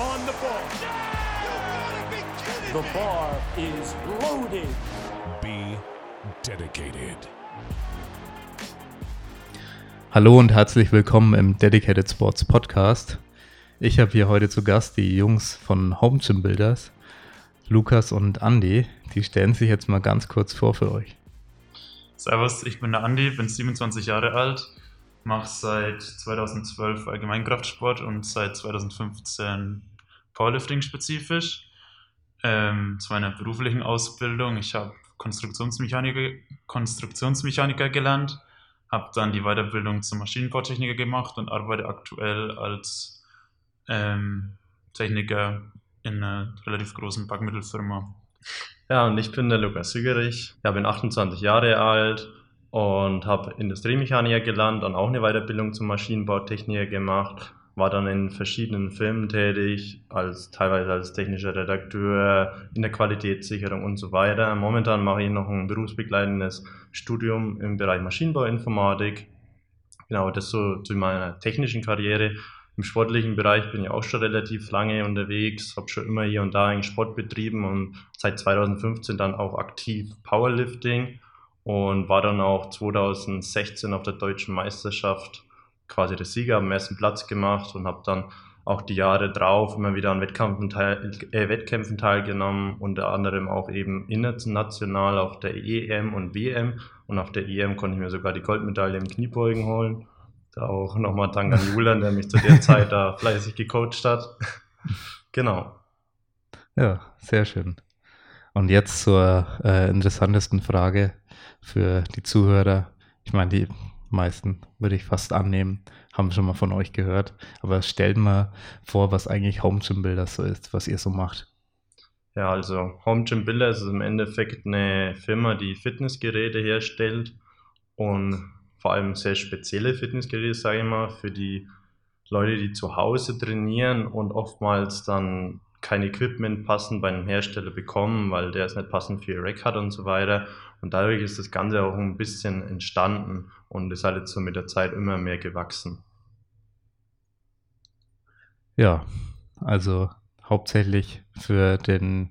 on the ball. The bar is loaded. Be dedicated. Hallo und herzlich willkommen im Dedicated Sports Podcast. Ich habe hier heute zu Gast die Jungs von Home Gym Builders, Lukas und Andy. Die stellen sich jetzt mal ganz kurz vor für euch. Servus, ich bin der Andi, bin 27 Jahre alt, mache seit 2012 Allgemeinkraftsport und seit 2015 Powerlifting spezifisch. Ähm, zu meiner beruflichen Ausbildung, ich habe Konstruktionsmechaniker, Konstruktionsmechaniker gelernt, habe dann die Weiterbildung zum Maschinenbautechniker gemacht und arbeite aktuell als ähm, Techniker in einer relativ großen Backmittelfirma. Ja, und ich bin der Lukas Sügerich. Ja, bin 28 Jahre alt und habe Industriemechaniker gelernt und auch eine Weiterbildung zum Maschinenbautechniker gemacht. War dann in verschiedenen Firmen tätig, als teilweise als technischer Redakteur, in der Qualitätssicherung und so weiter. Momentan mache ich noch ein berufsbegleitendes Studium im Bereich Maschinenbauinformatik. Genau, das so zu meiner technischen Karriere. Im sportlichen Bereich bin ich auch schon relativ lange unterwegs, habe schon immer hier und da einen Sport betrieben und seit 2015 dann auch aktiv Powerlifting und war dann auch 2016 auf der deutschen Meisterschaft quasi der Sieger, am ersten Platz gemacht und habe dann auch die Jahre drauf immer wieder an Wettkämpfen, teil, äh, Wettkämpfen teilgenommen, unter anderem auch eben international auf der EM und WM und auf der EM konnte ich mir sogar die Goldmedaille im Kniebeugen holen da auch nochmal Dank an Julian, der mich zu der Zeit da fleißig gecoacht hat. genau. Ja, sehr schön. Und jetzt zur äh, interessantesten Frage für die Zuhörer. Ich meine, die meisten würde ich fast annehmen, haben schon mal von euch gehört. Aber stellt mal vor, was eigentlich Home Gym Builders so ist, was ihr so macht. Ja, also Home Gym Builders ist im Endeffekt eine Firma, die Fitnessgeräte herstellt und vor allem sehr spezielle Fitnessgeräte, sage ich mal, für die Leute, die zu Hause trainieren und oftmals dann kein Equipment passend bei einem Hersteller bekommen, weil der es nicht passend für ihr Rack hat und so weiter. Und dadurch ist das Ganze auch ein bisschen entstanden und ist halt jetzt so mit der Zeit immer mehr gewachsen. Ja, also hauptsächlich für den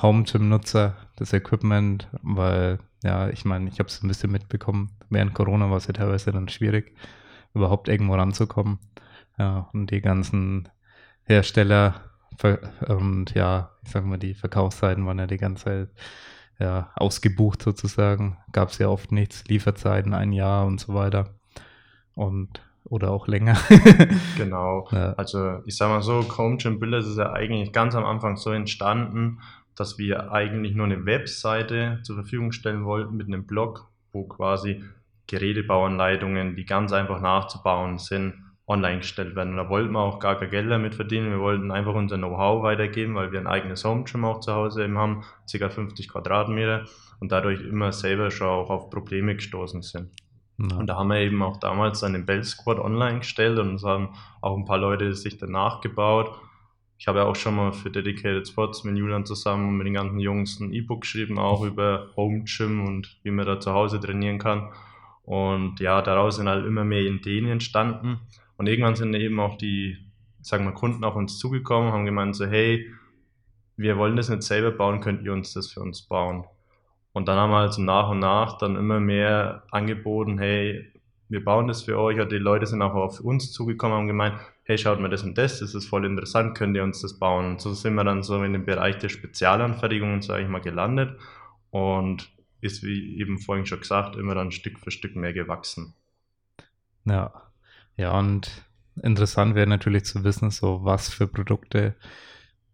Home Gym Nutzer das Equipment, weil ja, ich meine, ich habe es ein bisschen mitbekommen. Während Corona war es ja teilweise dann schwierig, überhaupt irgendwo ranzukommen. Ja, und die ganzen Hersteller und ja, ich sag mal, die Verkaufszeiten waren ja die ganze Zeit ja, ausgebucht sozusagen. Gab es ja oft nichts, Lieferzeiten ein Jahr und so weiter. Und oder auch länger. genau. Ja. Also ich sag mal so, Chrome Gym Builders ist ja eigentlich ganz am Anfang so entstanden, dass wir eigentlich nur eine Webseite zur Verfügung stellen wollten mit einem Blog, wo quasi Gerätebauanleitungen, die ganz einfach nachzubauen sind, online gestellt werden. Und da wollten wir auch gar kein Geld damit verdienen. Wir wollten einfach unser Know-how weitergeben, weil wir ein eigenes Home-Gym auch zu Hause eben haben, ca. 50 Quadratmeter und dadurch immer selber schon auch auf Probleme gestoßen sind. Ja. Und da haben wir eben auch damals dann den Bell Squad online gestellt und es haben auch ein paar Leute sich danach gebaut ich habe ja auch schon mal für Dedicated Spots mit Julian zusammen und mit den ganzen Jungs ein E-Book geschrieben, auch über Home Gym und wie man da zu Hause trainieren kann. Und ja, daraus sind halt immer mehr Ideen entstanden. Und irgendwann sind eben auch die, sagen wir, Kunden auf uns zugekommen, haben gemeint so, hey, wir wollen das nicht selber bauen, könnt ihr uns das für uns bauen? Und dann haben wir also nach und nach dann immer mehr angeboten, hey, wir bauen das für euch. Oder die Leute sind auch auf uns zugekommen haben gemeint, hey, schaut mal das und das, das ist voll interessant, könnt ihr uns das bauen? Und so sind wir dann so in dem Bereich der Spezialanfertigungen, sage ich mal, gelandet und ist, wie eben vorhin schon gesagt, immer dann Stück für Stück mehr gewachsen. Ja, ja, und interessant wäre natürlich zu wissen, so was für Produkte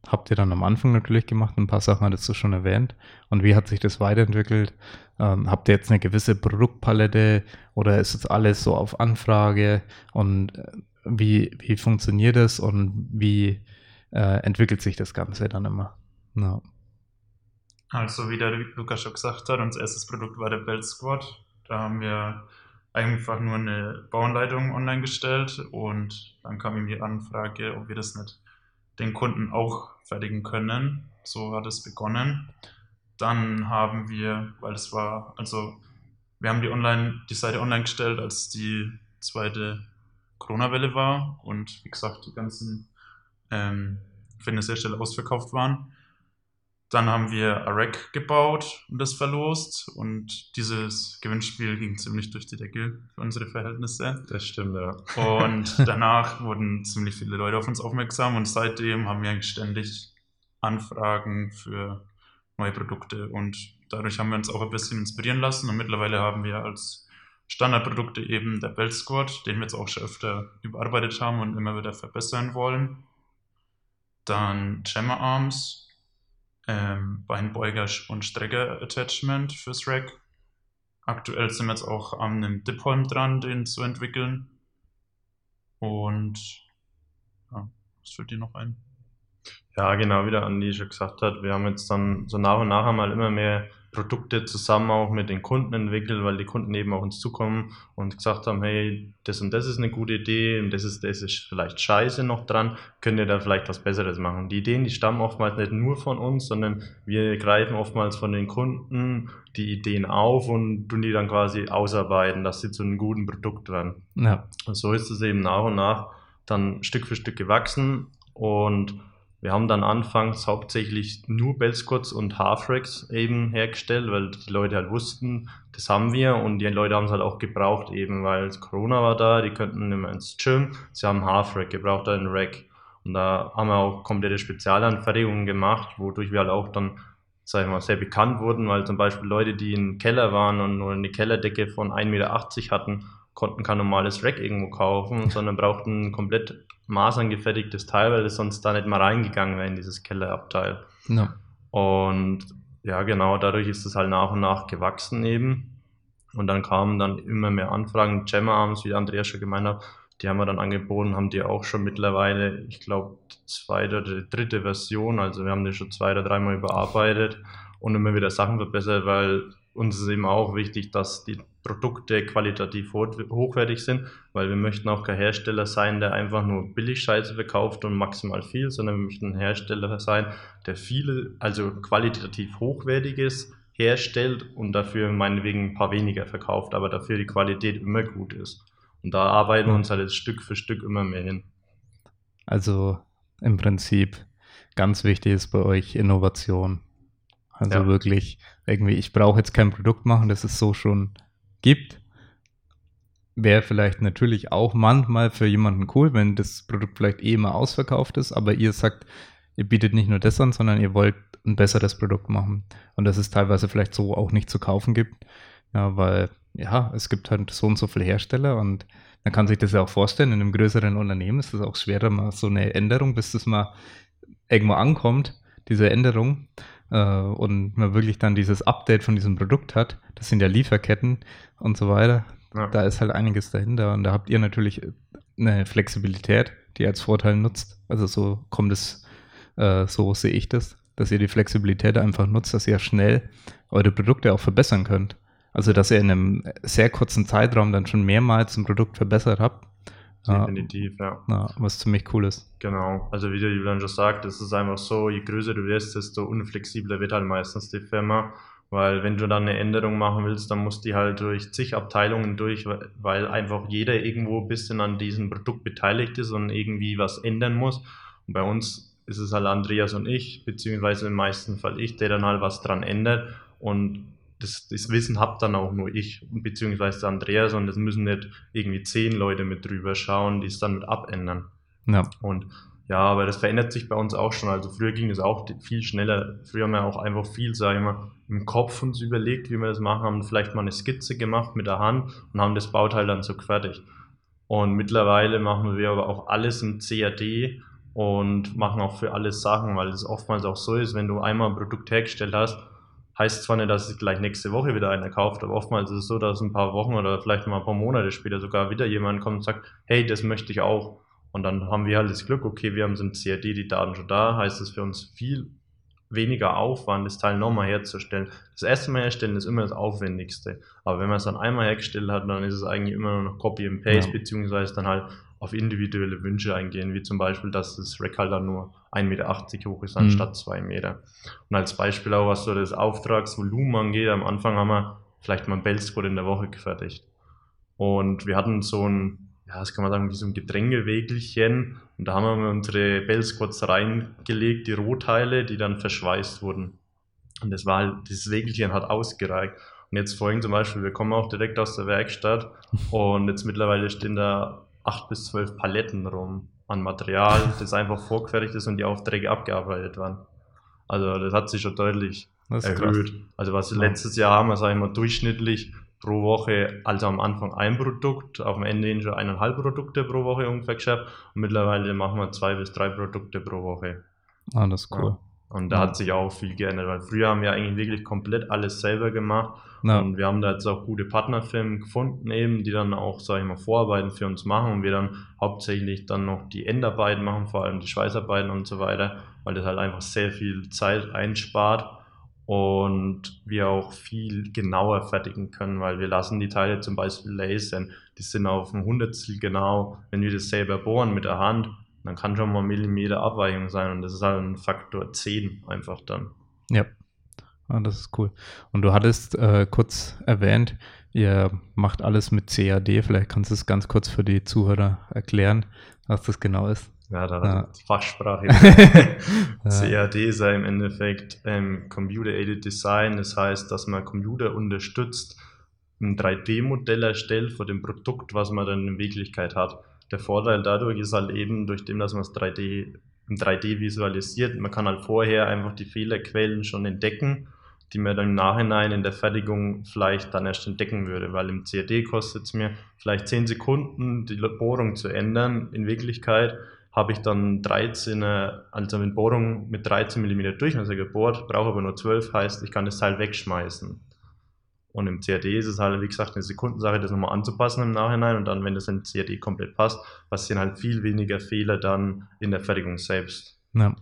habt ihr dann am Anfang natürlich gemacht. Ein paar Sachen hattest du schon erwähnt. Und wie hat sich das weiterentwickelt? Ähm, habt ihr jetzt eine gewisse Produktpalette oder ist es alles so auf Anfrage? Und äh, wie, wie funktioniert das und wie äh, entwickelt sich das Ganze dann immer? No. Also, wie der Lukas schon gesagt hat, unser erstes Produkt war der Belt Squad. Da haben wir einfach nur eine Bauanleitung online gestellt und dann kam ihm die Anfrage, ob wir das nicht den Kunden auch fertigen können. So hat es begonnen. Dann haben wir, weil es war, also wir haben die online, die Seite online gestellt, als die zweite Corona-Welle war und wie gesagt, die ganzen ähm, Fitnesshersteller ausverkauft waren. Dann haben wir Rack gebaut und das verlost. Und dieses Gewinnspiel ging ziemlich durch die Decke für unsere Verhältnisse. Das stimmt, ja. Und danach wurden ziemlich viele Leute auf uns aufmerksam. Und seitdem haben wir eigentlich ständig Anfragen für neue Produkte. Und dadurch haben wir uns auch ein bisschen inspirieren lassen. Und mittlerweile haben wir als Standardprodukte eben der Belt Squad, den wir jetzt auch schon öfter überarbeitet haben und immer wieder verbessern wollen. Dann Jammer Arms, ähm, Beinbeuger und Strecker-Attachment fürs Rack. Aktuell sind wir jetzt auch an einem Dipholm dran, den zu entwickeln. Und ja, was fällt dir noch ein? Ja, genau, wie der Andi schon gesagt hat, wir haben jetzt dann so nach und nach einmal immer mehr Produkte zusammen auch mit den Kunden entwickelt, weil die Kunden eben auf uns zukommen und gesagt haben, hey, das und das ist eine gute Idee und das ist, das ist vielleicht scheiße noch dran, könnt ihr da vielleicht was Besseres machen. Die Ideen, die stammen oftmals nicht nur von uns, sondern wir greifen oftmals von den Kunden die Ideen auf und tun die dann quasi ausarbeiten, dass sie zu einem guten Produkt dran. Ja. Und so ist es eben nach und nach dann Stück für Stück gewachsen und wir haben dann anfangs hauptsächlich nur Bellscots und Halfracks eben hergestellt, weil die Leute halt wussten, das haben wir und die Leute haben es halt auch gebraucht eben, weil Corona war da, die könnten nicht mehr ins Gym, sie haben Halfrack gebraucht, einen Rack. Und da haben wir auch komplette Spezialanfertigungen gemacht, wodurch wir halt auch dann, sag ich mal, sehr bekannt wurden, weil zum Beispiel Leute, die im Keller waren und nur eine Kellerdecke von 1,80 Meter hatten, konnten kein normales Rack irgendwo kaufen, sondern brauchten ein komplett maßangefertigtes Teil, weil es sonst da nicht mal reingegangen wäre in dieses Kellerabteil. Ja. Und ja, genau, dadurch ist es halt nach und nach gewachsen eben. Und dann kamen dann immer mehr Anfragen. Gemma Arms, wie Andreas schon gemeint hat, die haben wir dann angeboten, haben die auch schon mittlerweile, ich glaube, zweite oder dritte Version. Also wir haben die schon zwei oder dreimal überarbeitet und immer wieder Sachen verbessert, weil uns ist eben auch wichtig, dass die Produkte qualitativ hochwertig sind, weil wir möchten auch kein Hersteller sein, der einfach nur billig Scheiße verkauft und maximal viel, sondern wir möchten ein Hersteller sein, der viele, also qualitativ hochwertiges herstellt und dafür meinetwegen ein paar weniger verkauft, aber dafür die Qualität immer gut ist. Und da arbeiten wir uns halt jetzt Stück für Stück immer mehr hin. Also im Prinzip ganz wichtig ist bei euch Innovation. Also ja. wirklich irgendwie, ich brauche jetzt kein Produkt machen, das es so schon gibt. Wäre vielleicht natürlich auch manchmal für jemanden cool, wenn das Produkt vielleicht eh immer ausverkauft ist, aber ihr sagt, ihr bietet nicht nur das an, sondern ihr wollt ein besseres Produkt machen. Und das es teilweise vielleicht so auch nicht zu kaufen gibt. Ja, weil, ja, es gibt halt so und so viele Hersteller und man kann sich das ja auch vorstellen, in einem größeren Unternehmen ist es auch schwerer, mal so eine Änderung, bis das mal irgendwo ankommt, diese Änderung und man wirklich dann dieses Update von diesem Produkt hat, das sind ja Lieferketten und so weiter. Ja. Da ist halt einiges dahinter und da habt ihr natürlich eine Flexibilität, die als Vorteil nutzt. Also so kommt es, äh, so sehe ich das, dass ihr die Flexibilität einfach nutzt, dass ihr schnell eure Produkte auch verbessern könnt. Also dass ihr in einem sehr kurzen Zeitraum dann schon mehrmals ein Produkt verbessert habt Definitiv, ja. ja. Was ziemlich cool ist. Genau. Also wie der Julian schon sagt, es ist einfach so, je größer du wirst, desto unflexibler wird halt meistens die Firma. Weil wenn du dann eine Änderung machen willst, dann muss die halt durch zig Abteilungen durch, weil einfach jeder irgendwo ein bisschen an diesem Produkt beteiligt ist und irgendwie was ändern muss. Und bei uns ist es halt Andreas und ich, beziehungsweise im meisten Fall ich, der dann halt was dran ändert. Und das, das Wissen habe dann auch nur ich, beziehungsweise Andreas, und das müssen nicht irgendwie zehn Leute mit drüber schauen, die es dann mit abändern. Ja. Und ja, aber das verändert sich bei uns auch schon. Also früher ging es auch viel schneller. Früher haben wir auch einfach viel, sage ich mal, im Kopf uns überlegt, wie wir das machen, haben vielleicht mal eine Skizze gemacht mit der Hand und haben das Bauteil dann so fertig. Und mittlerweile machen wir aber auch alles im CAD und machen auch für alles Sachen, weil es oftmals auch so ist, wenn du einmal ein Produkt hergestellt hast, Heißt zwar nicht, dass es gleich nächste Woche wieder einer kauft, aber oftmals ist es so, dass ein paar Wochen oder vielleicht mal ein paar Monate später sogar wieder jemand kommt und sagt, hey, das möchte ich auch. Und dann haben wir halt das Glück, okay, wir haben so im CAD die Daten schon da, heißt es für uns viel weniger Aufwand, das Teil nochmal herzustellen. Das erste Mal herstellen ist immer das Aufwendigste. Aber wenn man es dann einmal hergestellt hat, dann ist es eigentlich immer nur noch Copy and Paste, ja. beziehungsweise dann halt auf individuelle Wünsche eingehen, wie zum Beispiel, dass das Rack halt dann nur 1,80 Meter hoch ist, anstatt mhm. 2 Meter. Und als Beispiel auch, was so das Auftragsvolumen angeht, am Anfang haben wir vielleicht mal ein Bellsquad in der Woche gefertigt. Und wir hatten so ein, ja, das kann man sagen, wie so ein Getränkewegelchen. Und da haben wir unsere Bellsquads reingelegt, die Rohteile, die dann verschweißt wurden. Und das war halt, dieses Wägelchen hat ausgereicht. Und jetzt vorhin zum Beispiel, wir kommen auch direkt aus der Werkstatt und jetzt mittlerweile stehen da acht bis zwölf Paletten rum an Material, das einfach vorgefertigt ist und die Aufträge abgearbeitet werden. Also das hat sich schon deutlich erhöht. Krass. Also was letztes Jahr haben wir, sage ich mal, durchschnittlich pro Woche, also am Anfang ein Produkt, auf dem Ende hin schon eineinhalb Produkte pro Woche ungefähr geschafft und mittlerweile machen wir zwei bis drei Produkte pro Woche. Ah, das ist cool. Ja. Und da ja. hat sich auch viel geändert, weil früher haben wir eigentlich wirklich komplett alles selber gemacht. Ja. Und wir haben da jetzt auch gute Partnerfirmen gefunden, eben, die dann auch, sage ich mal, Vorarbeiten für uns machen und wir dann hauptsächlich dann noch die Endarbeiten machen, vor allem die Schweißarbeiten und so weiter, weil das halt einfach sehr viel Zeit einspart und wir auch viel genauer fertigen können, weil wir lassen die Teile zum Beispiel lasern. Die sind auf ein Hundertstel genau. Wenn wir das selber bohren mit der Hand, dann kann schon mal Millimeter Abweichung sein und das ist halt ein Faktor 10 einfach dann. Ja, ah, das ist cool. Und du hattest äh, kurz erwähnt, ihr macht alles mit CAD. Vielleicht kannst du es ganz kurz für die Zuhörer erklären, was das genau ist. Ja, da ja. Fachsprache. CAD ist ja im Endeffekt ähm, Computer-Aided Design. Das heißt, dass man Computer unterstützt, ein 3D-Modell erstellt von dem Produkt, was man dann in Wirklichkeit hat. Der Vorteil dadurch ist halt eben, durch dem, dass man es 3D, in 3D visualisiert, man kann halt vorher einfach die Fehlerquellen schon entdecken, die man dann im Nachhinein in der Fertigung vielleicht dann erst entdecken würde, weil im CAD kostet es mir vielleicht 10 Sekunden, die Bohrung zu ändern. In Wirklichkeit habe ich dann 13, also mit Bohrung mit 13 mm Durchmesser gebohrt, brauche aber nur 12, heißt, ich kann das Teil wegschmeißen. Und im CAD ist es halt, wie gesagt, eine Sekundensache, das nochmal anzupassen im Nachhinein. Und dann, wenn das im CAD komplett passt, passieren halt viel weniger Fehler dann in der Fertigung selbst. Ja.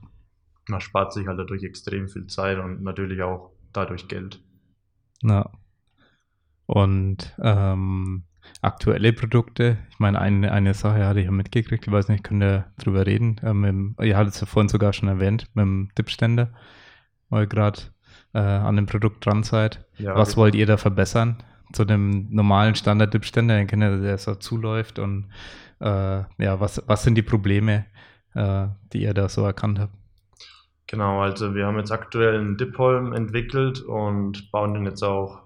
Man spart sich halt dadurch extrem viel Zeit und natürlich auch dadurch Geld. Ja. Und ähm, aktuelle Produkte, ich meine, eine, eine Sache hatte ich ja mitgekriegt, ich weiß nicht, könnt ihr drüber reden. Ähm, ihr hattet es ja vorhin sogar schon erwähnt, mit dem Dipständer, weil gerade äh, an dem Produkt dran seid. Ja, Was wollt ihr da verbessern? Zu dem normalen Standard-Dip-Ständer, den kennt ihr, der so zuläuft und äh, ja, was, was sind die Probleme, äh, die ihr da so erkannt habt? Genau, also wir haben jetzt aktuell einen Dipholm entwickelt und bauen den jetzt auch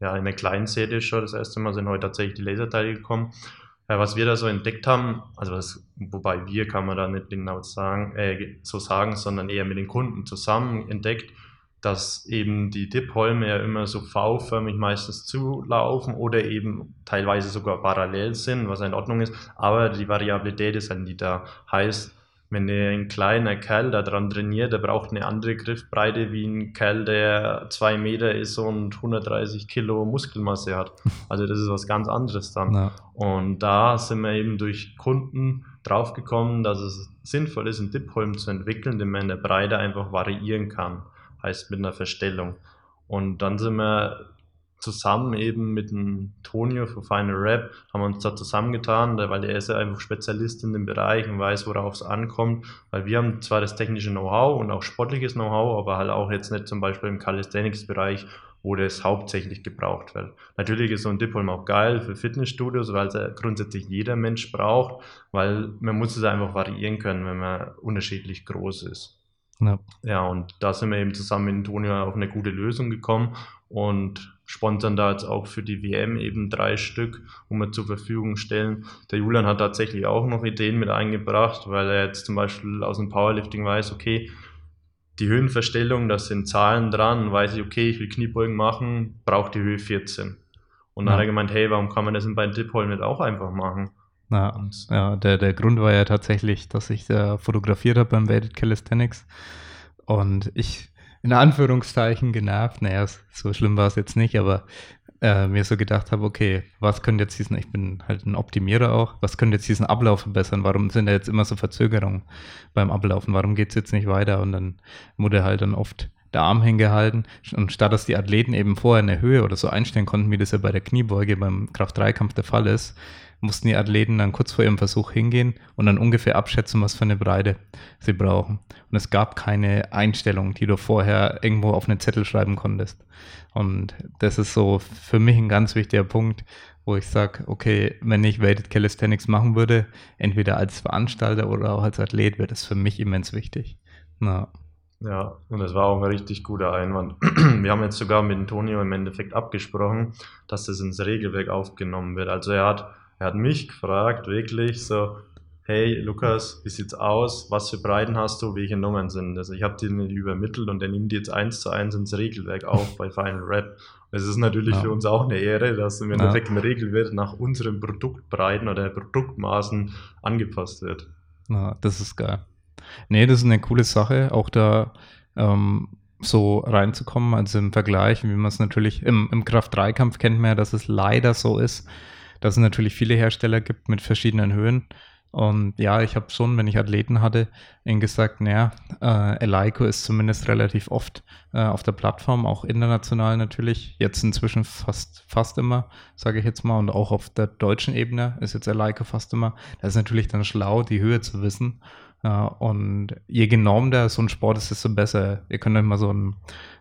ja, in der kleinen Serie schon. Das erste Mal sind heute tatsächlich die Laserteile gekommen. Ja, was wir da so entdeckt haben, also was, wobei wir kann man da nicht genau sagen, äh, so sagen, sondern eher mit den Kunden zusammen entdeckt, dass eben die Dipholme ja immer so V-förmig meistens zulaufen oder eben teilweise sogar parallel sind, was in Ordnung ist, aber die Variabilität ist halt nie da. Heißt, wenn ein kleiner Kerl da dran trainiert, der braucht eine andere Griffbreite wie ein Kerl, der zwei Meter ist und 130 Kilo Muskelmasse hat. Also das ist was ganz anderes dann. Ja. Und da sind wir eben durch Kunden draufgekommen, dass es sinnvoll ist, einen Dipholm zu entwickeln, den man in der Breite einfach variieren kann heißt mit einer Verstellung. Und dann sind wir zusammen eben mit dem Tonio von Final Rap, haben uns da zusammengetan, weil er ist ja einfach Spezialist in dem Bereich und weiß, worauf es ankommt, weil wir haben zwar das technische Know-how und auch sportliches Know-how, aber halt auch jetzt nicht zum Beispiel im Calisthenics-Bereich, wo das hauptsächlich gebraucht wird. Natürlich ist so ein Dipholm auch geil für Fitnessstudios, weil es grundsätzlich jeder Mensch braucht, weil man muss es einfach variieren können, wenn man unterschiedlich groß ist. Ja. ja, und da sind wir eben zusammen mit Antonio auf eine gute Lösung gekommen und sponsern da jetzt auch für die WM eben drei Stück, wo wir zur Verfügung stellen. Der Julian hat tatsächlich auch noch Ideen mit eingebracht, weil er jetzt zum Beispiel aus dem Powerlifting weiß, okay, die Höhenverstellung, da sind Zahlen dran, weiß ich, okay, ich will Kniebeugen machen, braucht die Höhe 14. Und dann ja. hat er gemeint, hey, warum kann man das in beiden Dipholm nicht auch einfach machen? Ja, und, ja der, der Grund war ja tatsächlich, dass ich da fotografiert habe beim Weighted Calisthenics und ich in Anführungszeichen genervt, naja, so schlimm war es jetzt nicht, aber äh, mir so gedacht habe, okay, was könnte jetzt diesen, ich bin halt ein Optimierer auch, was könnte jetzt diesen Ablauf verbessern? Warum sind da jetzt immer so Verzögerungen beim Ablaufen? Warum geht es jetzt nicht weiter? Und dann wurde halt dann oft der Arm hingehalten und statt dass die Athleten eben vorher eine Höhe oder so einstellen konnten, wie das ja bei der Kniebeuge beim Kraft-3-Kampf der Fall ist, mussten die Athleten dann kurz vor ihrem Versuch hingehen und dann ungefähr abschätzen, was für eine Breite sie brauchen. Und es gab keine Einstellung, die du vorher irgendwo auf einen Zettel schreiben konntest. Und das ist so für mich ein ganz wichtiger Punkt, wo ich sage, okay, wenn ich Weighted Calisthenics machen würde, entweder als Veranstalter oder auch als Athlet, wäre das für mich immens wichtig. Na. Ja, und das war auch ein richtig guter Einwand. Wir haben jetzt sogar mit Antonio im Endeffekt abgesprochen, dass das ins Regelwerk aufgenommen wird. Also er hat er hat mich gefragt, wirklich so, hey Lukas, wie sieht's aus? Was für Breiten hast du? Welche Nummern sind das? Ich habe dir nicht übermittelt und er nimmt jetzt eins zu eins ins Regelwerk auf bei Final Rap. Es ist natürlich ja. für uns auch eine Ehre, dass im Endeffekt ja. ein Regelwerk nach unseren Produktbreiten oder Produktmaßen angepasst wird. Ja, das ist geil. Nee, das ist eine coole Sache, auch da ähm, so reinzukommen. Also im Vergleich, wie man es natürlich im, im Kraft-3-Kampf kennt man ja, dass es leider so ist, dass es natürlich viele Hersteller gibt mit verschiedenen Höhen. Und ja, ich habe schon, wenn ich Athleten hatte, ihnen gesagt, naja, äh, Eleiko ist zumindest relativ oft äh, auf der Plattform, auch international natürlich. Jetzt inzwischen fast, fast immer, sage ich jetzt mal. Und auch auf der deutschen Ebene ist jetzt Eleiko fast immer. Da ist natürlich dann schlau, die Höhe zu wissen. Äh, und je genormter so ein Sport ist, desto besser. Ihr könnt euch mal so einen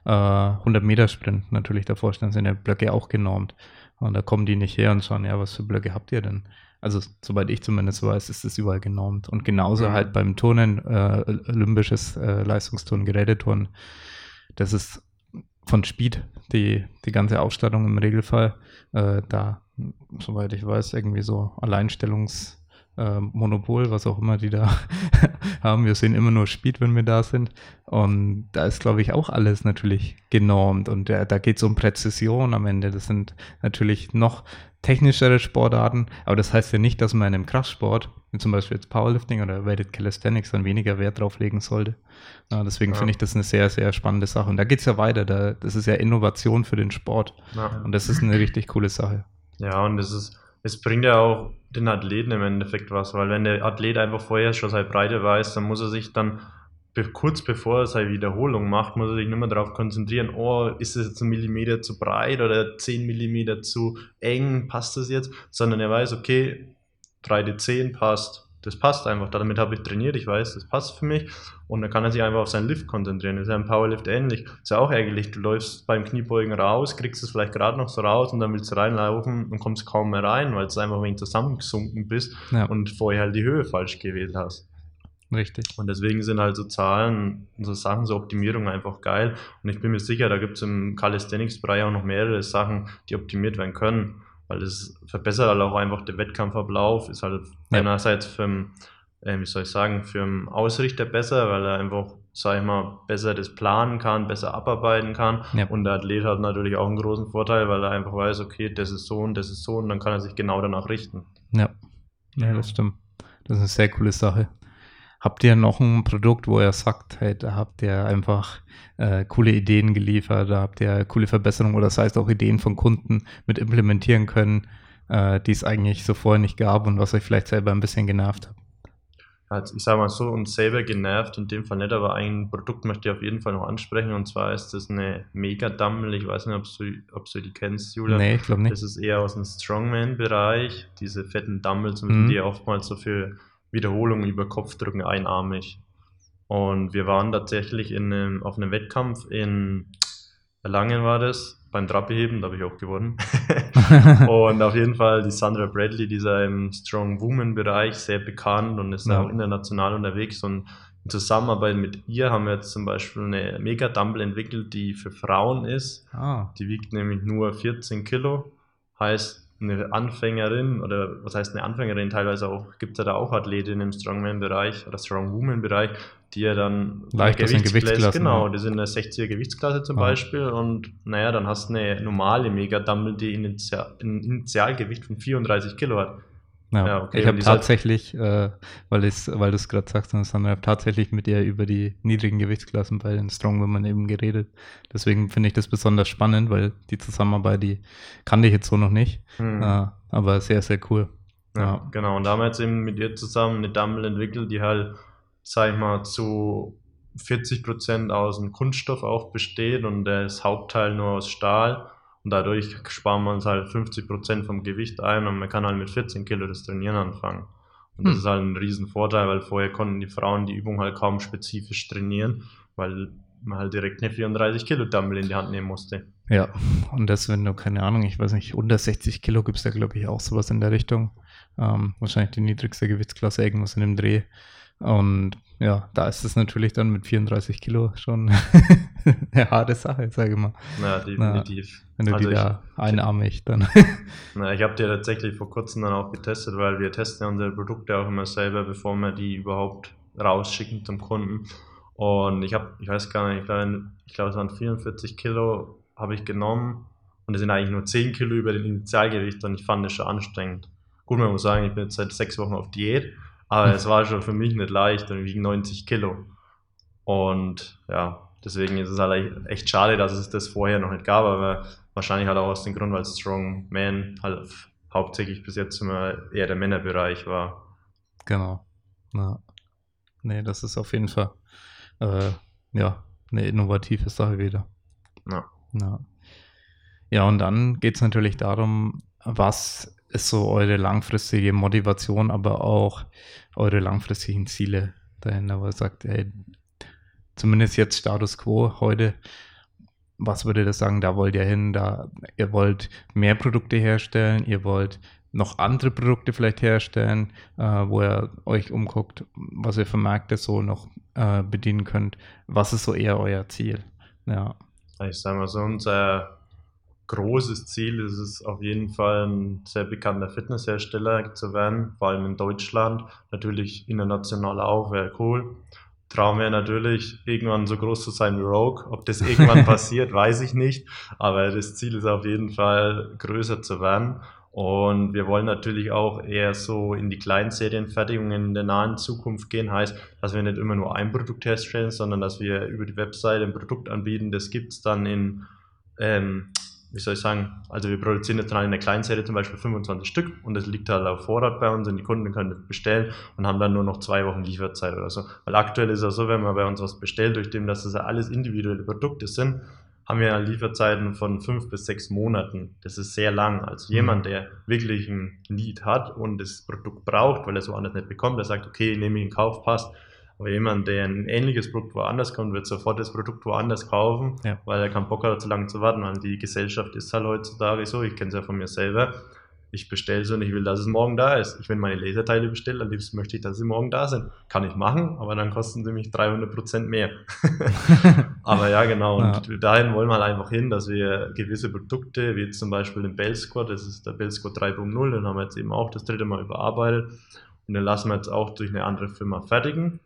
äh, 100-Meter-Sprint natürlich da vorstellen, sind ja Blöcke auch genormt. Und da kommen die nicht her und schauen, ja, was für Blöcke habt ihr denn? Also, soweit ich zumindest weiß, ist das überall genormt. Und genauso mhm. halt beim Turnen, äh, olympisches äh, Leistungsturnen, Geräteturnen, das ist von Speed die, die ganze Ausstattung im Regelfall. Äh, da, soweit ich weiß, irgendwie so Alleinstellungs- äh, Monopol, was auch immer die da haben. Wir sehen immer nur Speed, wenn wir da sind. Und da ist, glaube ich, auch alles natürlich genormt. Und äh, da geht es um Präzision am Ende. Das sind natürlich noch technischere Sportarten, aber das heißt ja nicht, dass man in einem Kraftsport, wie zum Beispiel jetzt Powerlifting oder Weighted Calisthenics, dann weniger Wert drauf legen sollte. Ja, deswegen ja. finde ich das eine sehr, sehr spannende Sache. Und da geht es ja weiter. Da, das ist ja Innovation für den Sport. Ja. Und das ist eine richtig coole Sache. Ja, und das ist es bringt ja auch den Athleten im Endeffekt was, weil wenn der Athlet einfach vorher schon seine Breite weiß, dann muss er sich dann kurz bevor er seine Wiederholung macht, muss er sich nicht mehr darauf konzentrieren, oh, ist es jetzt ein Millimeter zu breit oder 10 Millimeter zu eng, passt das jetzt? Sondern er weiß, okay, Breite 10 passt, das passt einfach. Damit habe ich trainiert, ich weiß, das passt für mich. Und dann kann er sich einfach auf seinen Lift konzentrieren. Das ist ja im Powerlift ähnlich. Das ist ja auch ärgerlich. Du läufst beim Kniebeugen raus, kriegst es vielleicht gerade noch so raus und dann willst du reinlaufen und kommst kaum mehr rein, weil du einfach wegen zusammengesunken bist ja. und vorher halt die Höhe falsch gewählt hast. Richtig. Und deswegen sind halt so Zahlen, so Sachen, so Optimierung einfach geil. Und ich bin mir sicher, da gibt es im Calisthenics-Bereich auch noch mehrere Sachen, die optimiert werden können weil es verbessert halt auch einfach den Wettkampfablauf, ist halt ja. einerseits für, äh, wie soll ich sagen, für den Ausrichter besser, weil er einfach, sag ich mal, besser das planen kann, besser abarbeiten kann ja. und der Athlet hat natürlich auch einen großen Vorteil, weil er einfach weiß, okay, das ist so und das ist so und dann kann er sich genau danach richten. Ja, ja das stimmt. Das ist eine sehr coole Sache. Habt ihr noch ein Produkt, wo ihr sagt, hey, da habt ihr einfach äh, coole Ideen geliefert, da habt ihr coole Verbesserungen oder das heißt auch Ideen von Kunden mit implementieren können, äh, die es eigentlich so vorher nicht gab und was euch vielleicht selber ein bisschen genervt hat? Also ich sage mal so, uns selber genervt, in dem Fall nicht, aber ein Produkt möchte ich auf jeden Fall noch ansprechen und zwar ist das eine Mega-Dumbbell, ich weiß nicht, ob du, ob du die kennst, Julia. Nee, ich glaube nicht. Das ist eher aus dem Strongman-Bereich, diese fetten Dumbbells, mhm. die oftmals so für Wiederholungen über Kopfdrücken einarmig. Und wir waren tatsächlich in einem, auf einem Wettkampf in Erlangen war das, beim Trappeheben, da habe ich auch gewonnen. und auf jeden Fall die Sandra Bradley, die ist ja im Strong Woman Bereich sehr bekannt und ist ja. auch international unterwegs. Und in Zusammenarbeit mit ihr haben wir jetzt zum Beispiel eine Mega Dumble entwickelt, die für Frauen ist. Ah. Die wiegt nämlich nur 14 Kilo. Heißt, eine Anfängerin oder was heißt eine Anfängerin, teilweise auch gibt es ja da auch Athletinnen im Strongman-Bereich oder Strongwoman-Bereich, die ja dann leicht Gewichtsklasse, genau, die sind in der 60er Gewichtsklasse zum Aha. Beispiel und naja, dann hast du eine normale Mega-Dumbbell, die ein Initialgewicht von 34 Kilo hat. Ja, ja okay. Ich habe tatsächlich, äh, weil, weil du es gerade sagst, Sandra, habe tatsächlich mit ihr über die niedrigen Gewichtsklassen bei den Strongwomen eben geredet. Deswegen finde ich das besonders spannend, weil die Zusammenarbeit, die kannte ich jetzt so noch nicht. Hm. Äh, aber sehr, sehr cool. Ja, ja, genau. Und da haben wir jetzt eben mit ihr zusammen eine Dumbbell entwickelt, die halt, sag ich mal, zu 40% aus dem Kunststoff auch besteht und das Hauptteil nur aus Stahl. Und dadurch sparen wir uns halt 50% vom Gewicht ein und man kann halt mit 14 Kilo das Trainieren anfangen. Und das hm. ist halt ein Riesenvorteil, weil vorher konnten die Frauen die Übung halt kaum spezifisch trainieren, weil man halt direkt eine 34 Kilo Dumbbell in die Hand nehmen musste. Ja, und das, wenn du, keine Ahnung, ich weiß nicht, unter 60 Kilo gibt es da, glaube ich, auch sowas in der Richtung. Ähm, wahrscheinlich die niedrigste Gewichtsklasse, irgendwas in dem Dreh. Und ja, da ist es natürlich dann mit 34 Kilo schon eine harte Sache, sage ich mal. Ja, definitiv. Na, wenn du also die da einarmig dann. Na, ich habe die tatsächlich vor kurzem dann auch getestet, weil wir testen ja unsere Produkte auch immer selber, bevor wir die überhaupt rausschicken zum Kunden. Und ich habe, ich weiß gar nicht, ich glaube, ich glaube, es waren 44 Kilo, habe ich genommen. Und das sind eigentlich nur 10 Kilo über den Initialgewicht und ich fand das schon anstrengend. Gut, man muss sagen, ich bin jetzt seit sechs Wochen auf Diät, aber es war schon für mich nicht leicht und wiegen 90 Kilo. Und ja, deswegen ist es halt echt schade, dass es das vorher noch nicht gab, aber wahrscheinlich halt auch aus dem Grund, weil Strong Man halt hauptsächlich bis jetzt immer eher der Männerbereich war. Genau. Ja. Nee, das ist auf jeden Fall äh, ja, eine innovative Sache wieder. Ja. Ja, ja und dann geht es natürlich darum, was ist so eure langfristige Motivation, aber auch eure langfristigen Ziele dahinter, wo ihr sagt, ey, zumindest jetzt Status quo heute, was würdet ihr sagen, da wollt ihr hin, da ihr wollt mehr Produkte herstellen, ihr wollt noch andere Produkte vielleicht herstellen, äh, wo ihr euch umguckt, was ihr für Märkte so noch äh, bedienen könnt. Was ist so eher euer Ziel? Ja. Ich sage mal so, unser großes Ziel ist es auf jeden Fall, ein sehr bekannter Fitnesshersteller zu werden, vor allem in Deutschland. Natürlich international auch, wäre cool. Traum wäre natürlich, irgendwann so groß zu sein wie Rogue. Ob das irgendwann passiert, weiß ich nicht. Aber das Ziel ist auf jeden Fall, größer zu werden. Und wir wollen natürlich auch eher so in die Kleinserienfertigungen in der nahen Zukunft gehen. Heißt, dass wir nicht immer nur ein Produkt herstellen, sondern dass wir über die Webseite ein Produkt anbieten. Das gibt es dann in, ähm, wie soll ich sagen, also wir produzieren jetzt dann in der Kleinserie zum Beispiel 25 Stück und das liegt halt auf Vorrat bei uns und die Kunden können das bestellen und haben dann nur noch zwei Wochen Lieferzeit oder so. Weil aktuell ist es so, wenn man bei uns was bestellt, durch dem, dass das ja alles individuelle Produkte sind, haben wir Lieferzeiten von fünf bis sechs Monaten. Das ist sehr lang. Also jemand, mhm. der wirklich ein Need hat und das Produkt braucht, weil er es woanders nicht bekommt, der sagt, okay, nehme ich in Kauf, passt. Aber jemand, der ein ähnliches Produkt woanders kommt, wird sofort das Produkt woanders kaufen, ja. weil er keinen Bock hat, zu lange zu warten. Und die Gesellschaft ist halt heutzutage so, ich kenne es ja von mir selber ich bestelle es und ich will, dass es morgen da ist. Ich will meine Laserteile bestellen, am liebsten möchte ich, dass sie morgen da sind. Kann ich machen, aber dann kosten sie mich 300 Prozent mehr. aber ja, genau. Und ja. dahin wollen wir halt einfach hin, dass wir gewisse Produkte, wie zum Beispiel den Bell Squad, das ist der Bell Squad 3.0, den haben wir jetzt eben auch das dritte Mal überarbeitet. Und den lassen wir jetzt auch durch eine andere Firma fertigen.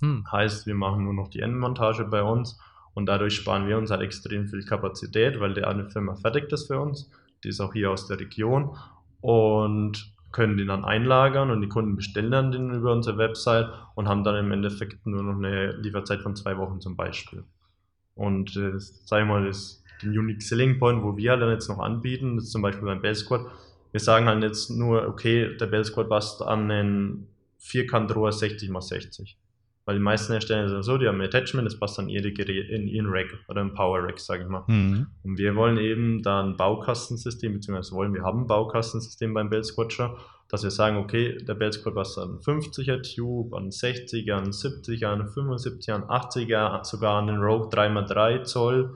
Hm. Heißt, wir machen nur noch die Endmontage bei uns und dadurch sparen wir uns halt extrem viel Kapazität, weil die andere Firma fertigt das für uns die ist auch hier aus der Region und können den dann einlagern und die Kunden bestellen dann den über unsere Website und haben dann im Endeffekt nur noch eine Lieferzeit von zwei Wochen zum Beispiel. Und äh, sag ich mal, das, den Unique Selling Point, wo wir dann jetzt noch anbieten, das ist zum Beispiel beim Bell Squad, wir sagen halt jetzt nur, okay, der Bell Squad passt an einen Vierkantrohr 60 x 60. Weil die meisten Hersteller sind so, die haben ein Attachment, das passt dann in, in ihren Rack oder ein Power Rack, sage ich mal. Mhm. Und wir wollen eben da ein Baukastensystem, beziehungsweise wollen, wir haben ein Baukastensystem beim Bell Squatcher, dass wir sagen, okay, der Bell Squad passt an 50er Tube, an 60er, an 70er, an 75er, an 80er, sogar an den Rogue 3x3 Zoll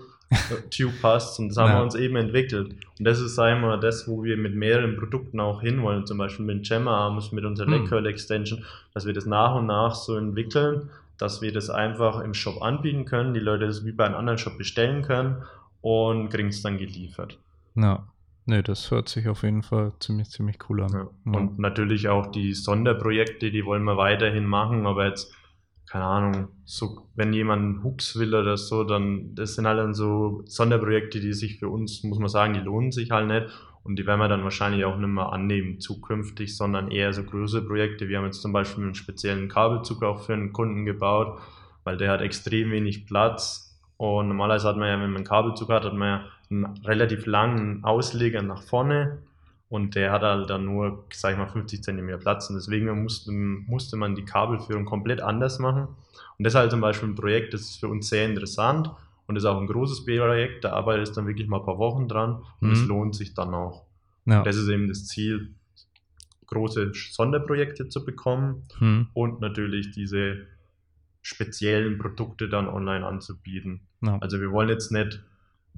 Tube passt und das haben ja. wir uns eben entwickelt. Und das ist einmal das, wo wir mit mehreren Produkten auch hinwollen, zum Beispiel mit Gemma Arms, mit unserer hm. Leg Curl Extension, dass wir das nach und nach so entwickeln, dass wir das einfach im Shop anbieten können, die Leute das wie bei einem anderen Shop bestellen können und kriegen es dann geliefert. Ja. Ne, das hört sich auf jeden Fall ziemlich, ziemlich cool an. Ja. Und ja. natürlich auch die Sonderprojekte, die wollen wir weiterhin machen, aber jetzt keine Ahnung, so, wenn jemand Hooks will oder so, dann, das sind halt dann so Sonderprojekte, die sich für uns, muss man sagen, die lohnen sich halt nicht. Und die werden wir dann wahrscheinlich auch nicht mehr annehmen zukünftig, sondern eher so größere Projekte. Wir haben jetzt zum Beispiel einen speziellen Kabelzug auch für einen Kunden gebaut, weil der hat extrem wenig Platz. Und normalerweise hat man ja, wenn man einen Kabelzug hat, hat man ja einen relativ langen Ausleger nach vorne und der hat halt dann nur, sag ich mal, 50 cm Platz und deswegen musste, musste man die Kabelführung komplett anders machen. Und das ist halt zum Beispiel ein Projekt, das ist für uns sehr interessant und ist auch ein großes Projekt, da arbeitet es dann wirklich mal ein paar Wochen dran und es Mhm. lohnt sich dann auch. Ja. Das ist eben das Ziel, große Sonderprojekte zu bekommen Hm. und natürlich diese speziellen Produkte dann online anzubieten. Ja. Also wir wollen jetzt nicht,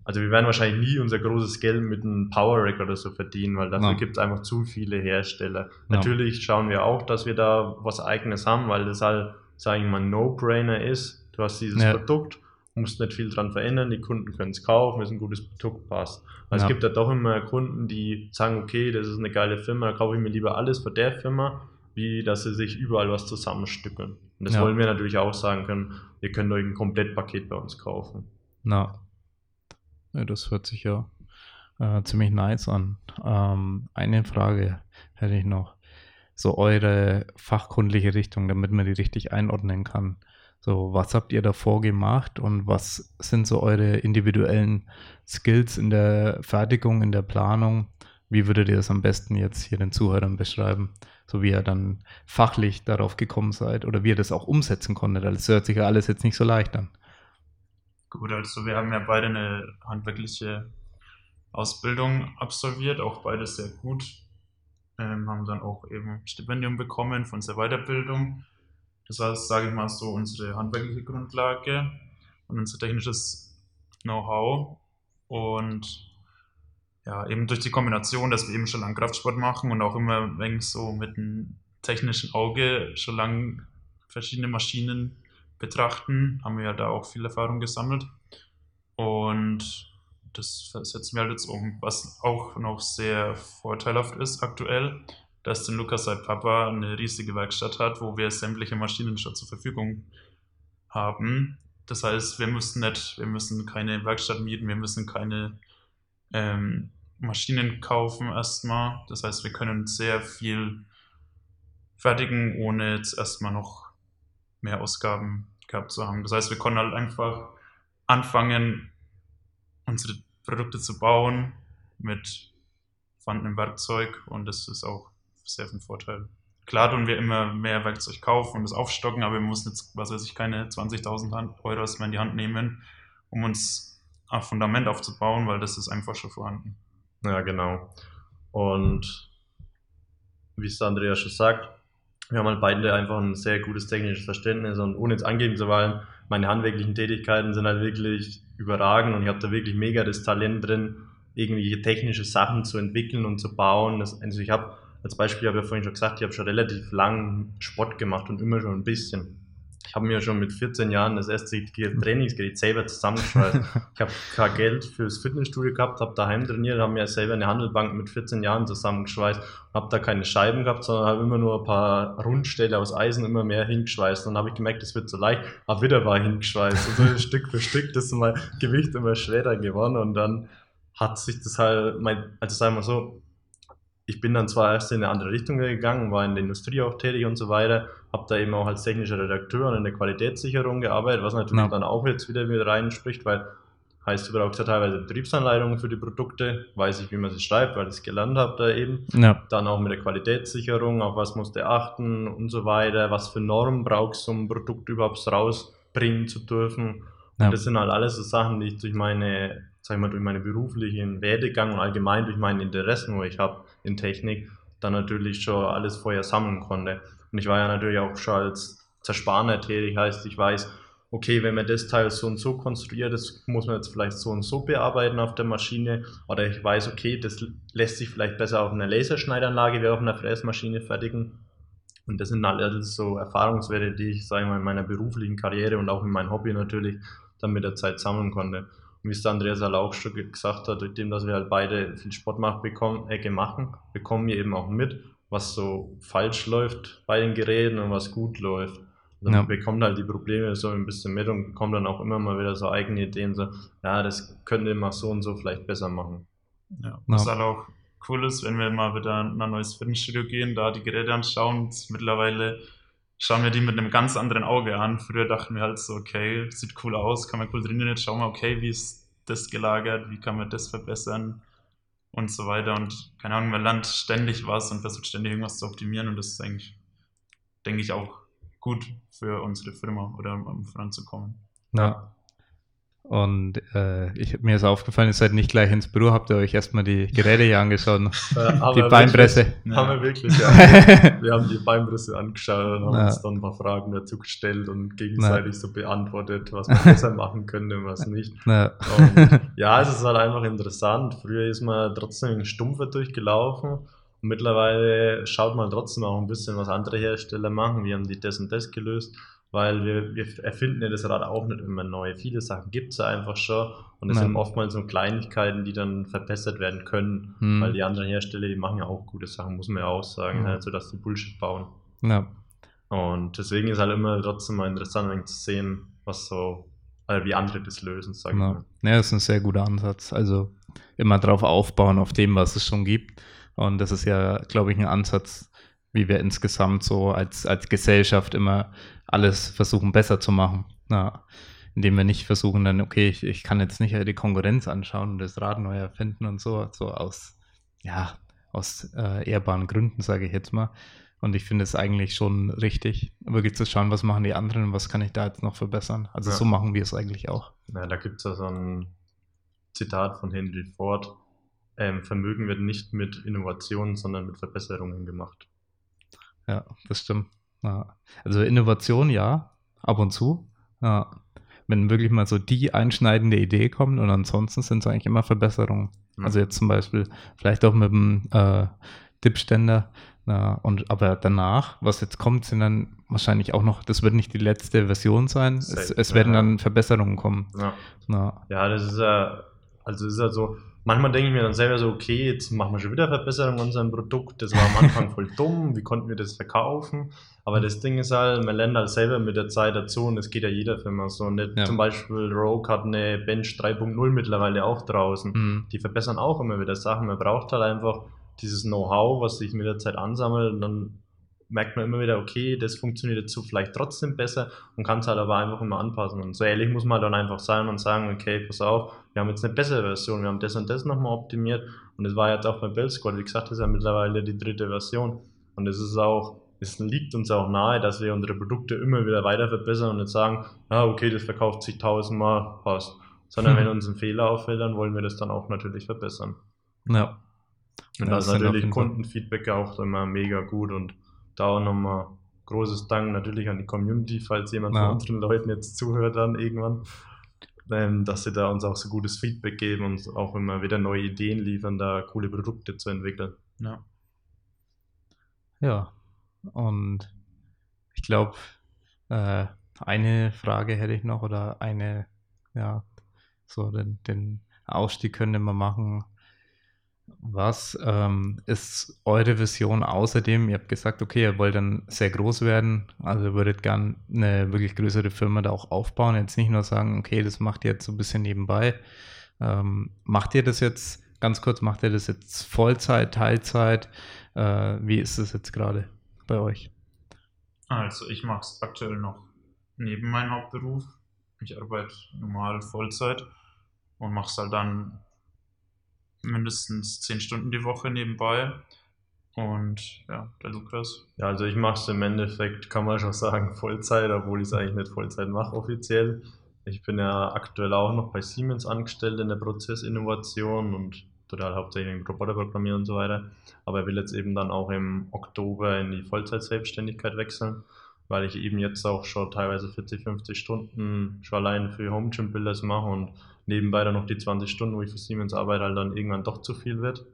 also wir werden wahrscheinlich nie unser großes Geld mit einem Power Rack oder so verdienen, weil dafür Ja. gibt es einfach zu viele Hersteller. Ja. Natürlich schauen wir auch, dass wir da was eigenes haben, weil das halt, sage ich mal, No-Brainer ist. Du hast dieses Ja. Produkt, musst nicht viel dran verändern, die Kunden können es kaufen, es ist ein gutes Produkt, passt. Ja. es gibt ja doch immer Kunden, die sagen, okay, das ist eine geile Firma, da kaufe ich mir lieber alles von der Firma, wie dass sie sich überall was zusammenstückeln. Und das wollen wir natürlich auch sagen können, ihr könnt euch ein Komplettpaket bei uns kaufen. Na. Ja, das hört sich ja äh, ziemlich nice an. Ähm, eine Frage hätte ich noch. So eure fachkundliche Richtung, damit man die richtig einordnen kann. So, was habt ihr davor gemacht und was sind so eure individuellen Skills in der Fertigung, in der Planung? Wie würdet ihr das am besten jetzt hier den Zuhörern beschreiben? So wie ihr dann fachlich darauf gekommen seid oder wie ihr das auch umsetzen konntet. Das hört sich ja alles jetzt nicht so leicht an. Gut, also wir haben ja beide eine handwerkliche Ausbildung absolviert, auch beide sehr gut. Ähm, haben dann auch eben Stipendium bekommen von der Weiterbildung. Das war, sage ich mal, so unsere handwerkliche Grundlage und unser technisches Know-how. Und ja, eben durch die Kombination, dass wir eben schon lange Kraftsport machen und auch immer wenig so mit einem technischen Auge schon lange verschiedene Maschinen betrachten, haben wir ja da auch viel Erfahrung gesammelt. Und das setzen wir halt jetzt um, was auch noch sehr vorteilhaft ist aktuell, dass der Lukas sein Papa eine riesige Werkstatt hat, wo wir sämtliche Maschinen schon zur Verfügung haben. Das heißt, wir müssen nicht, wir müssen keine Werkstatt mieten, wir müssen keine ähm, Maschinen kaufen erstmal. Das heißt, wir können sehr viel fertigen, ohne jetzt erstmal noch mehr Ausgaben gehabt zu haben. Das heißt, wir konnten halt einfach anfangen, unsere Produkte zu bauen mit vorhandenem Werkzeug und das ist auch sehr von Vorteil. Klar tun wir immer mehr Werkzeug kaufen und das aufstocken, aber wir müssen jetzt, was weiß ich, keine 20.000 Euro erstmal in die Hand nehmen, um uns ein Fundament aufzubauen, weil das ist einfach schon vorhanden. Ja, genau. Und wie es Andrea schon sagt, wir haben halt beide einfach ein sehr gutes technisches Verständnis und ohne jetzt angeben zu wollen, meine handwerklichen Tätigkeiten sind halt wirklich überragend und ich habe da wirklich mega das Talent drin, irgendwelche technische Sachen zu entwickeln und zu bauen. Das, also ich habe als Beispiel, habe ich ja vorhin schon gesagt, ich habe schon relativ lang Sport gemacht und immer schon ein bisschen. Ich habe mir schon mit 14 Jahren das erste Trainingsgerät selber zusammengeschweißt. ich habe kein Geld fürs Fitnessstudio gehabt, habe daheim trainiert, habe mir selber eine Handelbank mit 14 Jahren zusammengeschweißt, habe da keine Scheiben gehabt, sondern habe immer nur ein paar Rundstähle aus Eisen immer mehr hingeschweißt. Dann habe ich gemerkt, das wird so leicht, habe wieder mal hingeschweißt. Und so Stück für Stück, das ist mein Gewicht immer schwerer geworden und dann hat sich das halt, mein, also sagen wir so, ich bin dann zwar erst in eine andere Richtung gegangen, war in der Industrie auch tätig und so weiter, habe da eben auch als technischer Redakteur und in der Qualitätssicherung gearbeitet, was natürlich Ja. dann auch jetzt wieder mit reinspricht, weil heißt, du brauchst ja teilweise Betriebsanleitungen für die Produkte, weiß ich, wie man sie schreibt, weil ich es gelernt habe da eben. Ja, Dann auch mit der Qualitätssicherung, auf was musst du achten und so weiter, was für Normen brauchst du, um ein Produkt überhaupt rausbringen zu dürfen. Ja. Und das sind halt alles so Sachen, die ich durch meine, sag ich mal, durch meine beruflichen Werdegang und allgemein durch meine Interessen, wo ich habe in Technik, dann natürlich schon alles vorher sammeln konnte. Und ich war ja natürlich auch schon als Zerspaner tätig, heißt, ich weiß, okay, wenn man das Teil so und so konstruiert, das muss man jetzt vielleicht so und so bearbeiten auf der Maschine. Oder ich weiß, okay, das lässt sich vielleicht besser auf einer Laserschneidanlage wie auf einer Fräsmaschine fertigen. Und das sind halt alles so Erfahrungswerte, die ich, sage ich mal, in meiner beruflichen Karriere und auch in meinem Hobby natürlich dann mit der Zeit sammeln konnte. Und wie es der Andreas halt auch schon gesagt hat, durch dem, dass wir halt beide viel Sport machen, bekommen, äh, machen, bekommen wir eben auch mit, was so falsch läuft bei den Geräten und was gut läuft. Und dann Ja. bekommt halt die Probleme so ein bisschen mit und bekommt dann auch immer mal wieder so eigene Ideen, so, ja, das könnte man so und so vielleicht besser machen. Ja, was halt auch cool ist, wenn wir mal wieder in ein neues Fitnessstudio gehen, da die Geräte anschauen. Mittlerweile schauen wir die mit einem ganz anderen Auge an. Früher dachten wir halt so, okay, sieht cool aus, kann man cool trainieren. Jetzt schauen wir, okay, wie ist das gelagert, wie kann man das verbessern. und so weiter. Und keine Ahnung, man lernt ständig was und versucht ständig irgendwas zu optimieren und das ist eigentlich, denke ich, auch gut für unsere Firma oder um voranzukommen. Ja. Und äh, ich, mir ist aufgefallen, ihr seid nicht gleich ins Büro, habt ihr euch erstmal die Geräte hier angeschaut, äh, die Beinpresse. Wirklich, ja. Haben wir wirklich, ja. wir haben die Beinpresse angeschaut und haben ja. uns dann ein paar Fragen dazu gestellt und gegenseitig ja. so beantwortet, was man besser machen könnte und was nicht. Ja. Und, ja, es ist halt einfach interessant. Früher ist man trotzdem stumpfer durchgelaufen und mittlerweile schaut man trotzdem auch ein bisschen, was andere Hersteller machen. Wir haben die das und das gelöst weil wir, wir erfinden ja das Rad auch nicht immer neu. Viele Sachen gibt es ja einfach schon und es sind oftmals so Kleinigkeiten, die dann verbessert werden können, hm. weil die anderen Hersteller, die machen ja auch gute Sachen, muss man ja auch sagen, mhm. also dass die Bullshit bauen. Ja. Und deswegen ist halt immer trotzdem mal interessant zu sehen, was so, also wie andere das lösen, sage ja. ich mal. Ja, das ist ein sehr guter Ansatz. Also immer drauf aufbauen, auf dem, was es schon gibt. Und das ist ja, glaube ich, ein Ansatz, wie wir insgesamt so als, als Gesellschaft immer alles versuchen besser zu machen. Ja, indem wir nicht versuchen dann, okay, ich, ich kann jetzt nicht die Konkurrenz anschauen und das Rad neu erfinden und so, so aus, ja, aus äh, ehrbaren Gründen, sage ich jetzt mal. Und ich finde es eigentlich schon richtig, wirklich zu schauen, was machen die anderen und was kann ich da jetzt noch verbessern. Also ja. so machen wir es eigentlich auch. Ja, da gibt es ja so ein Zitat von Henry Ford. Ähm, Vermögen wird nicht mit Innovationen, sondern mit Verbesserungen gemacht. Ja, das stimmt. Ja. Also Innovation ja, ab und zu. Ja. Wenn wirklich mal so die einschneidende Idee kommt und ansonsten sind es eigentlich immer Verbesserungen. Mhm. Also jetzt zum Beispiel vielleicht auch mit dem äh, Dipständer. Und aber danach, was jetzt kommt, sind dann wahrscheinlich auch noch, das wird nicht die letzte Version sein. Es, es werden dann Verbesserungen kommen. Ja, ja das ist ja, also ist ja so, manchmal denke ich mir dann selber so, okay, jetzt machen wir schon wieder Verbesserungen an unserem Produkt. Das war am Anfang voll dumm. Wie konnten wir das verkaufen? Aber das Ding ist halt, man lernt halt selber mit der Zeit dazu und das geht ja jeder Firma so. Nicht, ja. Zum Beispiel Rogue hat eine Bench 3.0 mittlerweile auch draußen. Mhm. Die verbessern auch immer wieder Sachen. Man braucht halt einfach dieses Know-how, was sich mit der Zeit ansammelt und dann merkt man immer wieder, okay, das funktioniert jetzt so vielleicht trotzdem besser und kann es halt aber einfach immer anpassen. Und so ehrlich muss man dann einfach sein und sagen, okay, pass auf, wir haben jetzt eine bessere Version, wir haben das und das nochmal optimiert und das war jetzt auch beim Bell Squad, wie gesagt, das ist ja mittlerweile die dritte Version und es ist auch, es liegt uns auch nahe, dass wir unsere Produkte immer wieder weiter verbessern und nicht sagen, ah, okay, das verkauft sich tausendmal, passt. Sondern wenn uns ein Fehler auffällt, dann wollen wir das dann auch natürlich verbessern. Ja. Und ja, da ist natürlich Kundenfeedback auch immer mega gut und da auch nochmal großes Dank natürlich an die Community, falls jemand ja. von unseren Leuten jetzt zuhört dann irgendwann, ähm, dass sie da uns auch so gutes Feedback geben und auch immer wieder neue Ideen liefern, da coole Produkte zu entwickeln. Ja. Ja, und ich glaube, äh, eine Frage hätte ich noch oder eine, ja, so den, den Ausstieg könnte man machen was ähm, ist eure Vision außerdem? Ihr habt gesagt, okay, ihr wollt dann sehr groß werden, also ihr würdet gern eine wirklich größere Firma da auch aufbauen. Jetzt nicht nur sagen, okay, das macht ihr jetzt so ein bisschen nebenbei. Ähm, macht ihr das jetzt, ganz kurz, macht ihr das jetzt Vollzeit, Teilzeit? Äh, wie ist es jetzt gerade bei euch? Also ich mache es aktuell noch neben meinem Hauptberuf. Ich arbeite normal Vollzeit und mache es halt dann mindestens zehn Stunden die Woche nebenbei. Und ja, der Lukas. Ja, also ich mache es im Endeffekt, kann man schon sagen, Vollzeit, obwohl ich es eigentlich nicht Vollzeit mache offiziell. Ich bin ja aktuell auch noch bei Siemens angestellt in der Prozessinnovation und total hauptsächlich Roboter programmieren und so weiter. Aber ich will jetzt eben dann auch im Oktober in die Vollzeit-Selbstständigkeit wechseln, weil ich eben jetzt auch schon teilweise 40, 50 Stunden schon allein für Home Gym Builders mache und nebenbei dann noch die 20 Stunden, wo ich für Siemens arbeite, halt dann irgendwann doch zu viel wird.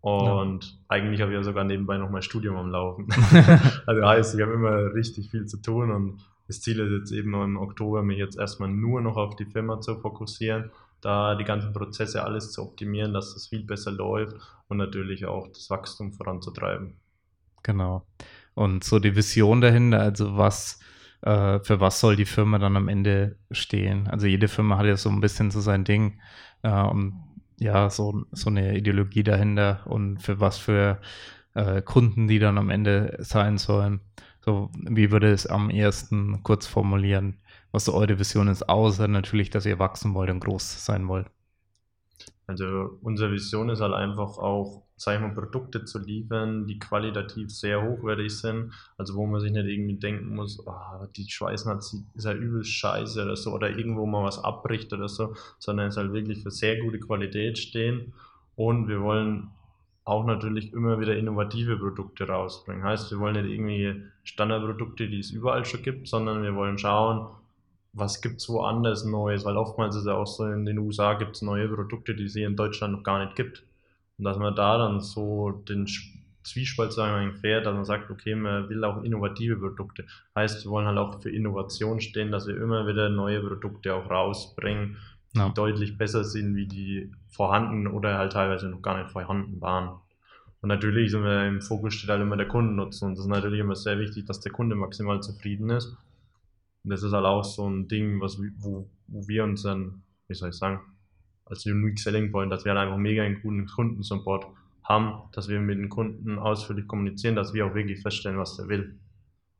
Und ja. eigentlich habe ich ja sogar nebenbei noch mein Studium am Laufen. also heißt, ich habe immer richtig viel zu tun und das Ziel ist jetzt eben im Oktober, mich jetzt erstmal nur noch auf die Firma zu fokussieren, da die ganzen Prozesse alles zu optimieren, dass es viel besser läuft und natürlich auch das Wachstum voranzutreiben. Genau. Und so die Vision dahinter, also was äh, für was soll die Firma dann am Ende stehen. Also jede Firma hat ja so ein bisschen so sein Ding äh, und ja, so, so eine Ideologie dahinter und für was für äh, Kunden die dann am Ende sein sollen. So, wie würde es am ersten kurz formulieren, was so eure Vision ist, außer natürlich, dass ihr wachsen wollt und groß sein wollt? Also unsere Vision ist halt einfach auch, sag ich mal, Produkte zu liefern, die qualitativ sehr hochwertig sind. Also wo man sich nicht irgendwie denken muss, oh, die Schweißen hat, ist ja übelst scheiße oder so, oder irgendwo mal was abbricht oder so, sondern es halt wirklich für sehr gute Qualität stehen. Und wir wollen auch natürlich immer wieder innovative Produkte rausbringen. Heißt, wir wollen nicht irgendwie Standardprodukte, die es überall schon gibt, sondern wir wollen schauen, was gibt es woanders Neues, weil oftmals ist ja auch so, in den USA gibt es neue Produkte, die es hier in Deutschland noch gar nicht gibt. Und dass man da dann so den Zwiespalt sagen fährt, dass man sagt, okay, man will auch innovative Produkte. Heißt, wir wollen halt auch für Innovation stehen, dass wir immer wieder neue Produkte auch rausbringen, die ja. deutlich besser sind, wie die vorhanden oder halt teilweise noch gar nicht vorhanden waren. Und natürlich sind wir im Fokus steht halt immer der Kundennutzen. Und das ist natürlich immer sehr wichtig, dass der Kunde maximal zufrieden ist. Und das ist halt auch so ein Ding, was, wo, wo wir uns dann, wie soll ich sagen, als Unique Selling Point, dass wir halt einfach mega einen guten Kundensupport haben, dass wir mit den Kunden ausführlich kommunizieren, dass wir auch wirklich feststellen, was der will.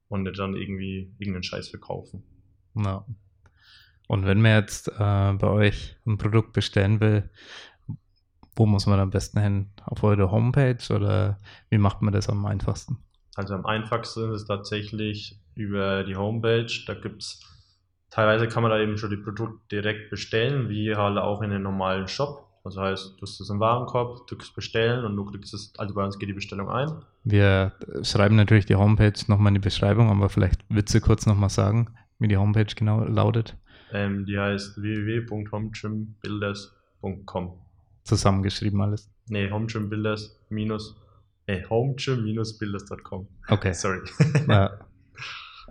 Und nicht dann irgendwie irgendeinen Scheiß verkaufen. Ja. Und wenn man jetzt äh, bei euch ein Produkt bestellen will, wo muss man am besten hin? Auf eure Homepage oder wie macht man das am einfachsten? Also am einfachsten ist es tatsächlich über die Homepage. Da gibt es, teilweise kann man da eben schon die Produkte direkt bestellen, wie halt auch in den normalen Shop. Das heißt, du hast es im Warenkorb, drückst bestellen und du kriegst es, also bei uns geht die Bestellung ein. Wir schreiben natürlich die Homepage nochmal in die Beschreibung, aber vielleicht Witze kurz nochmal sagen, wie die Homepage genau lautet. Ähm, die heißt www.hometrimbuilders.com. Zusammengeschrieben alles. Nee, hometrimbuilders minus äh, hometrim-builders.com. Okay. Sorry. Ja.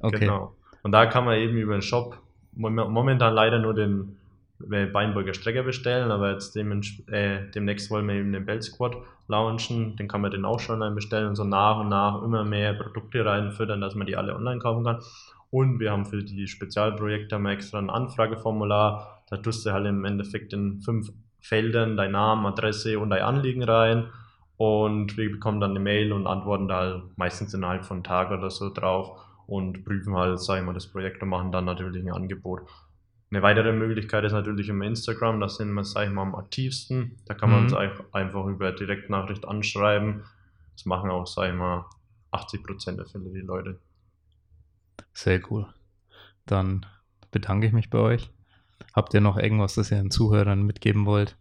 Okay. Genau. Und da kann man eben über den Shop momentan leider nur den Beinburger Strecker bestellen, aber jetzt äh, demnächst wollen wir eben den Bell Squad launchen, den kann man den auch schon online bestellen und so nach und nach immer mehr Produkte reinfüttern, dass man die alle online kaufen kann. Und wir haben für die Spezialprojekte haben extra ein Anfrageformular, da tust du halt im Endeffekt in fünf Feldern dein Name, Adresse und dein Anliegen rein und wir bekommen dann eine Mail und antworten da halt meistens innerhalb von einem Tag oder so drauf und prüfen halt, sagen wir, das Projekt und machen dann natürlich ein Angebot. Eine weitere Möglichkeit ist natürlich im Instagram, da sind wir, sag ich mal, am aktivsten. Da kann man mhm. uns einfach über Direktnachricht anschreiben. Das machen auch, sag ich mal, 80% der Fälle die Leute. Sehr cool. Dann bedanke ich mich bei euch. Habt ihr noch irgendwas, das ihr den Zuhörern mitgeben wollt?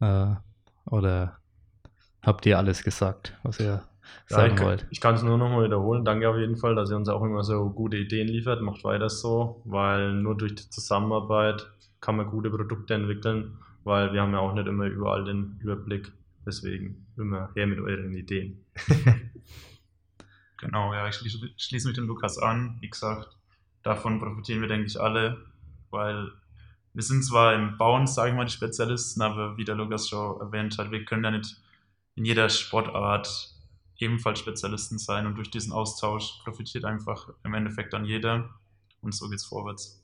Äh, oder habt ihr alles gesagt, was ihr sagen ja, ich, wollt. Ich kann es nur nochmal wiederholen. Danke auf jeden Fall, dass ihr uns auch immer so gute Ideen liefert. Macht weiter so, weil nur durch die Zusammenarbeit kann man gute Produkte entwickeln, weil wir haben ja auch nicht immer überall den Überblick. Deswegen immer her mit euren Ideen. genau, ja, ich schließe, schließe mich dem Lukas an. Wie gesagt, davon profitieren wir, denke ich, alle, weil wir sind zwar im Bauen, sage ich mal, die Spezialisten, aber wie der Lukas schon erwähnt hat, wir können ja nicht in jeder Sportart ebenfalls Spezialisten sein und durch diesen Austausch profitiert einfach im Endeffekt dann jeder und so geht's vorwärts.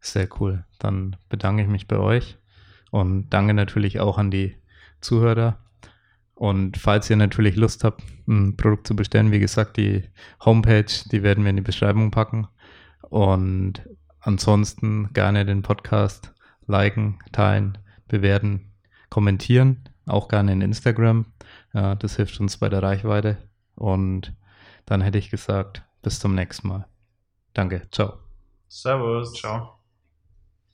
Sehr cool. Dann bedanke ich mich bei euch und danke natürlich auch an die Zuhörer. Und falls ihr natürlich Lust habt, ein Produkt zu bestellen, wie gesagt, die Homepage, die werden wir in die Beschreibung packen. Und ansonsten gerne den Podcast liken, teilen, bewerten, kommentieren auch gerne in Instagram. Ja, das hilft uns bei der Reichweite. Und dann hätte ich gesagt, bis zum nächsten Mal. Danke, ciao. Servus. Ciao.